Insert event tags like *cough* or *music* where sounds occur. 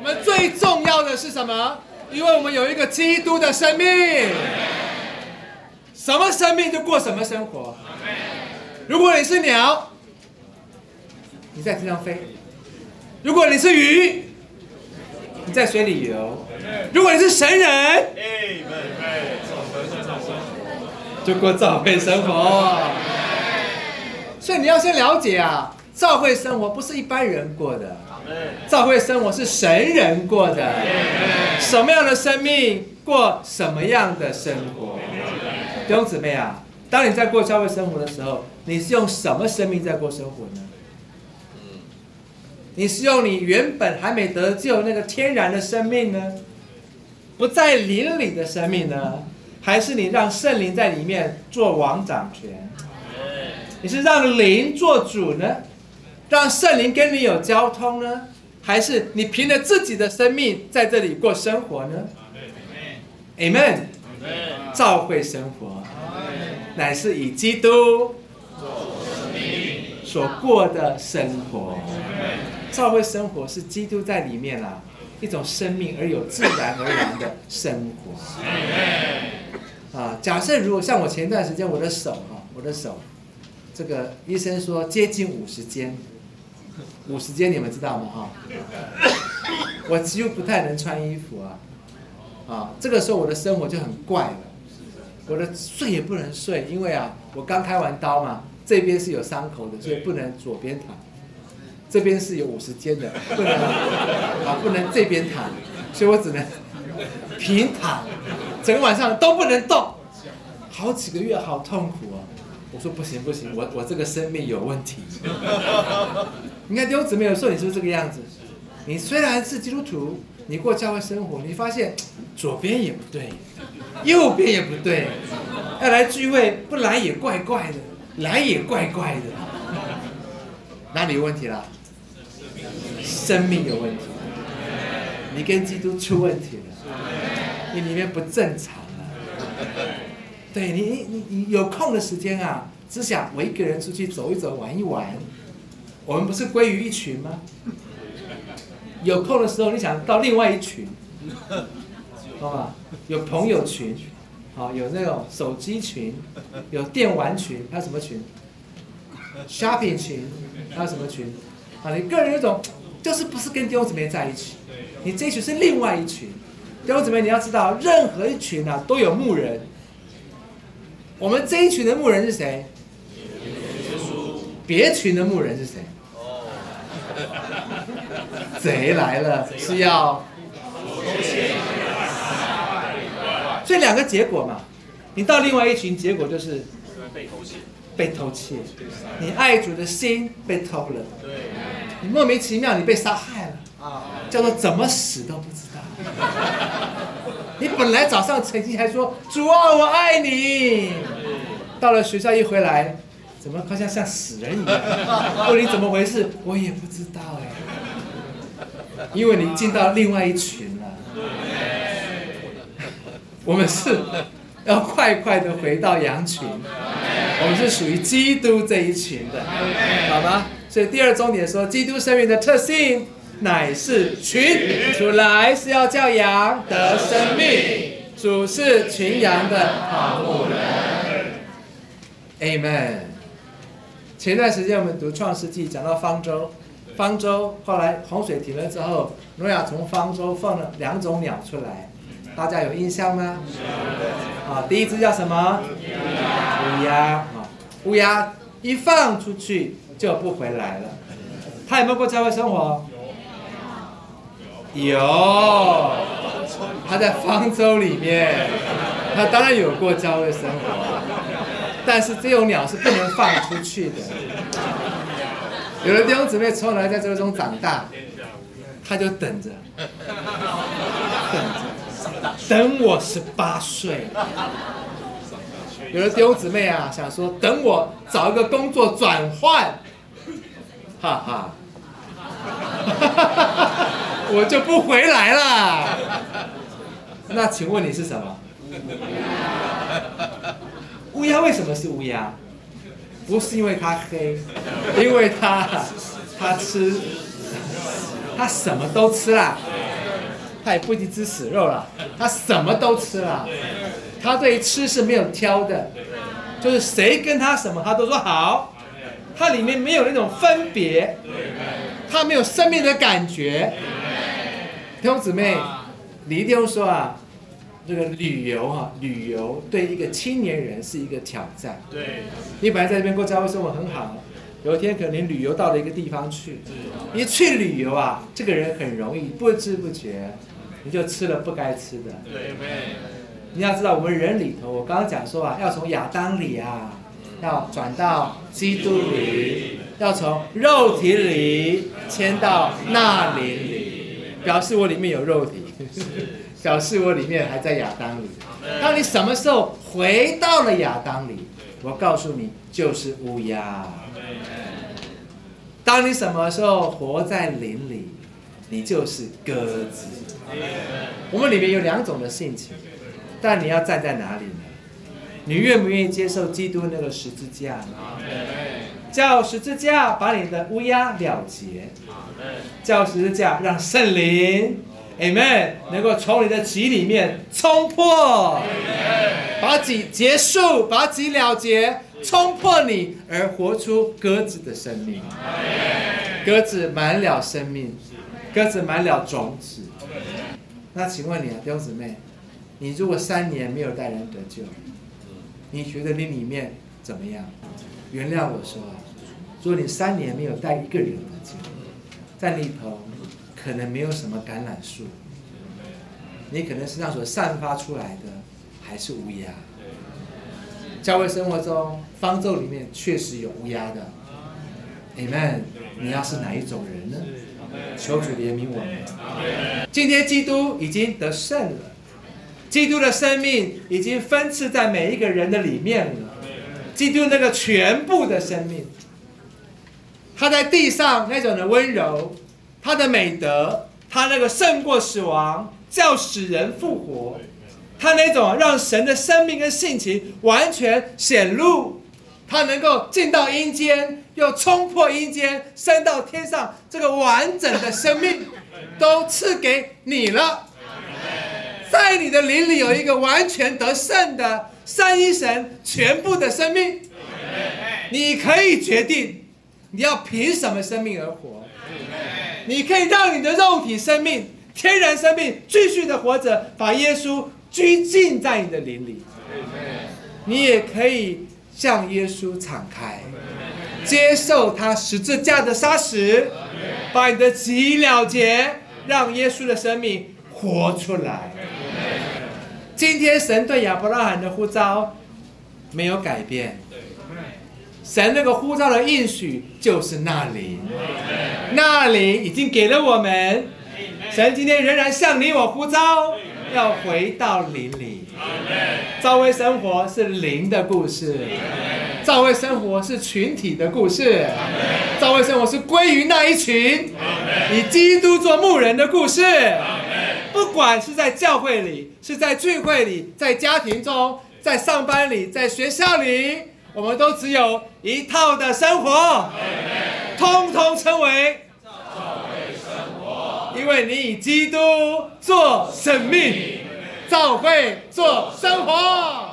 我们最重要的是什么？因为我们有一个基督的生命，什么生命就过什么生活。如果你是鸟，你在天上飞；如果你是鱼，你在水里游；如果你是神人，就过照会生活。所以你要先了解啊，照会生活不是一般人过的，教会生活是神人过的。什么样的生命过什么样的生活？弟兄姊妹啊，当你在过教会生活的时候，你是用什么生命在过生活呢？你是用你原本还没得救那个天然的生命呢，不在灵里的生命呢，还是你让圣灵在里面做王掌权？你是让灵做主呢，让圣灵跟你有交通呢，还是你凭着自己的生命在这里过生活呢？Amen。召会生活，乃是以基督所过的生活。召会生活是基督在里面啊，一种生命而有自然而然的生活。啊，假设如果像我前段时间我的手哈，我的手。这个医生说接近五十肩，五十肩你们知道吗？哈，我几乎不太能穿衣服啊，啊，这个时候我的生活就很怪了，我的睡也不能睡，因为啊，我刚开完刀嘛，这边是有伤口的，所以不能左边躺，这边是有五十肩的，不能 *laughs* 啊，不能这边躺，所以我只能平躺，整个晚上都不能动，好几个月，好痛苦啊。我说不行不行，我我这个生命有问题。你看弟兄姊妹有时候你是不是这个样子？你虽然是基督徒，你过教会生活，你发现左边也不对，右边也不对，要来聚会不来也怪怪的，来也怪怪的，哪里有问题了？生命有问题，你跟基督出问题了，你里面不正常了。对你，你你你有空的时间啊，只想我一个人出去走一走、玩一玩。我们不是归于一群吗？有空的时候，你想到另外一群，懂吗？有朋友群，好，有那种手机群，有电玩群，还有什么群？shopping 群，还有什么群？啊，你个人有种，就是不是跟弟兄姊妹在一起，你这一群是另外一群。弟兄姊妹，你要知道，任何一群啊，都有牧人。我们这一群的牧人是谁？别群的牧人是谁？贼来了是要所以两个结果嘛，你到另外一群，结果就是被偷窃，被偷窃。你爱主的心被偷了，你莫名其妙你被杀害了啊，叫做怎么死都不知道。你本来早上曾经还说主啊我爱你，到了学校一回来，怎么好像像死人一样？*laughs* 问你怎么回事，我也不知道哎，因为你进到另外一群了。我们是要快快的回到羊群，我们是属于基督这一群的，好吗？所以第二重点说，基督生命的特性。乃是群，主来是要叫羊得生命，主是群羊的好牧人。Amen。前段时间我们读创世纪，讲到方舟，方舟后来洪水停了之后，诺亚从方舟放了两种鸟出来，大家有印象吗？啊，第一只叫什么？乌鸦。啊，乌鸦一放出去就不回来了。他有没有过教会生活？有，他在方舟里面，他当然有过教会生活，但是这种鸟是不能放出去的。有的弟兄姊妹从来在这中长大，他就等着，等着，等我十八岁。有的弟兄姊妹啊，想说等我找一个工作转换，哈哈。*laughs* 我就不回来了。那请问你是什么？乌鸦为什么是乌鸦？不是因为它黑，因为它它吃，它什么都吃啦。他也不一定吃死肉了，他什么都吃了。他对吃是没有挑的，就是谁跟他什么，他都说好。它里面没有那种分别，他没有生命的感觉。弟兄姊妹，你一定要说啊，这个旅游哈，旅游对一个青年人是一个挑战。对，你本来在这边过家会生活很好，有一天可能你旅游到了一个地方去，一去旅游啊，这个人很容易不知不觉，你就吃了不该吃的。对，你要知道，我们人里头，我刚刚讲说啊，要从亚当里啊，要转到基督里，要从肉体里迁到那灵里。表示我里面有肉体，表示我里面还在亚当里。当你什么时候回到了亚当里，我告诉你，就是乌鸦。当你什么时候活在林里，你就是鸽子。我们里面有两种的性情，但你要站在哪里呢？你愿不愿意接受基督那个十字架呢？叫十字架把你的乌鸦了结。叫十字架让圣灵，Amen，能够从你的脊里面冲破，把脊结束，把脊了结，冲破你而活出鸽子的生命。鸽子满了生命，鸽子满了种子。那请问你啊，弟兄姊妹，你如果三年没有带人得救，你觉得你里面怎么样？原谅我说，如果你三年没有带一个人得救，在里头可能没有什么橄榄树，你可能身上所散发出来的还是乌鸦。教会生活中方舟里面确实有乌鸦的，Amen。你要是哪一种人呢？求主怜悯我们。今天基督已经得胜了，基督的生命已经分赐在每一个人的里面了，基督那个全部的生命。他在地上那种的温柔，他的美德，他那个胜过死亡，叫使人复活，他那种让神的生命跟性情完全显露，他能够进到阴间，又冲破阴间，升到天上，这个完整的生命 *laughs* 都赐给你了。在你的灵里有一个完全得胜的三一神全部的生命，你可以决定。你要凭什么生命而活？你可以让你的肉体生命、天然生命继续的活着，把耶稣拘禁在你的灵里。你也可以向耶稣敞开，接受他十字架的杀死，把你的己了结，让耶稣的生命活出来。今天神对亚伯拉罕的呼召没有改变。神那个呼召的应许就是那里，那里已经给了我们。神今天仍然向你我呼召，要回到林里。教会生活是灵的故事，教会生活是群体的故事，教会生活是归于那一群。以基督做牧人的故事。不管是在教会里，是在聚会里，在家庭中，在上班里，在学校里。我们都只有一套的生活，通通称为照会生活，因为你以基督做生命，照会做生活。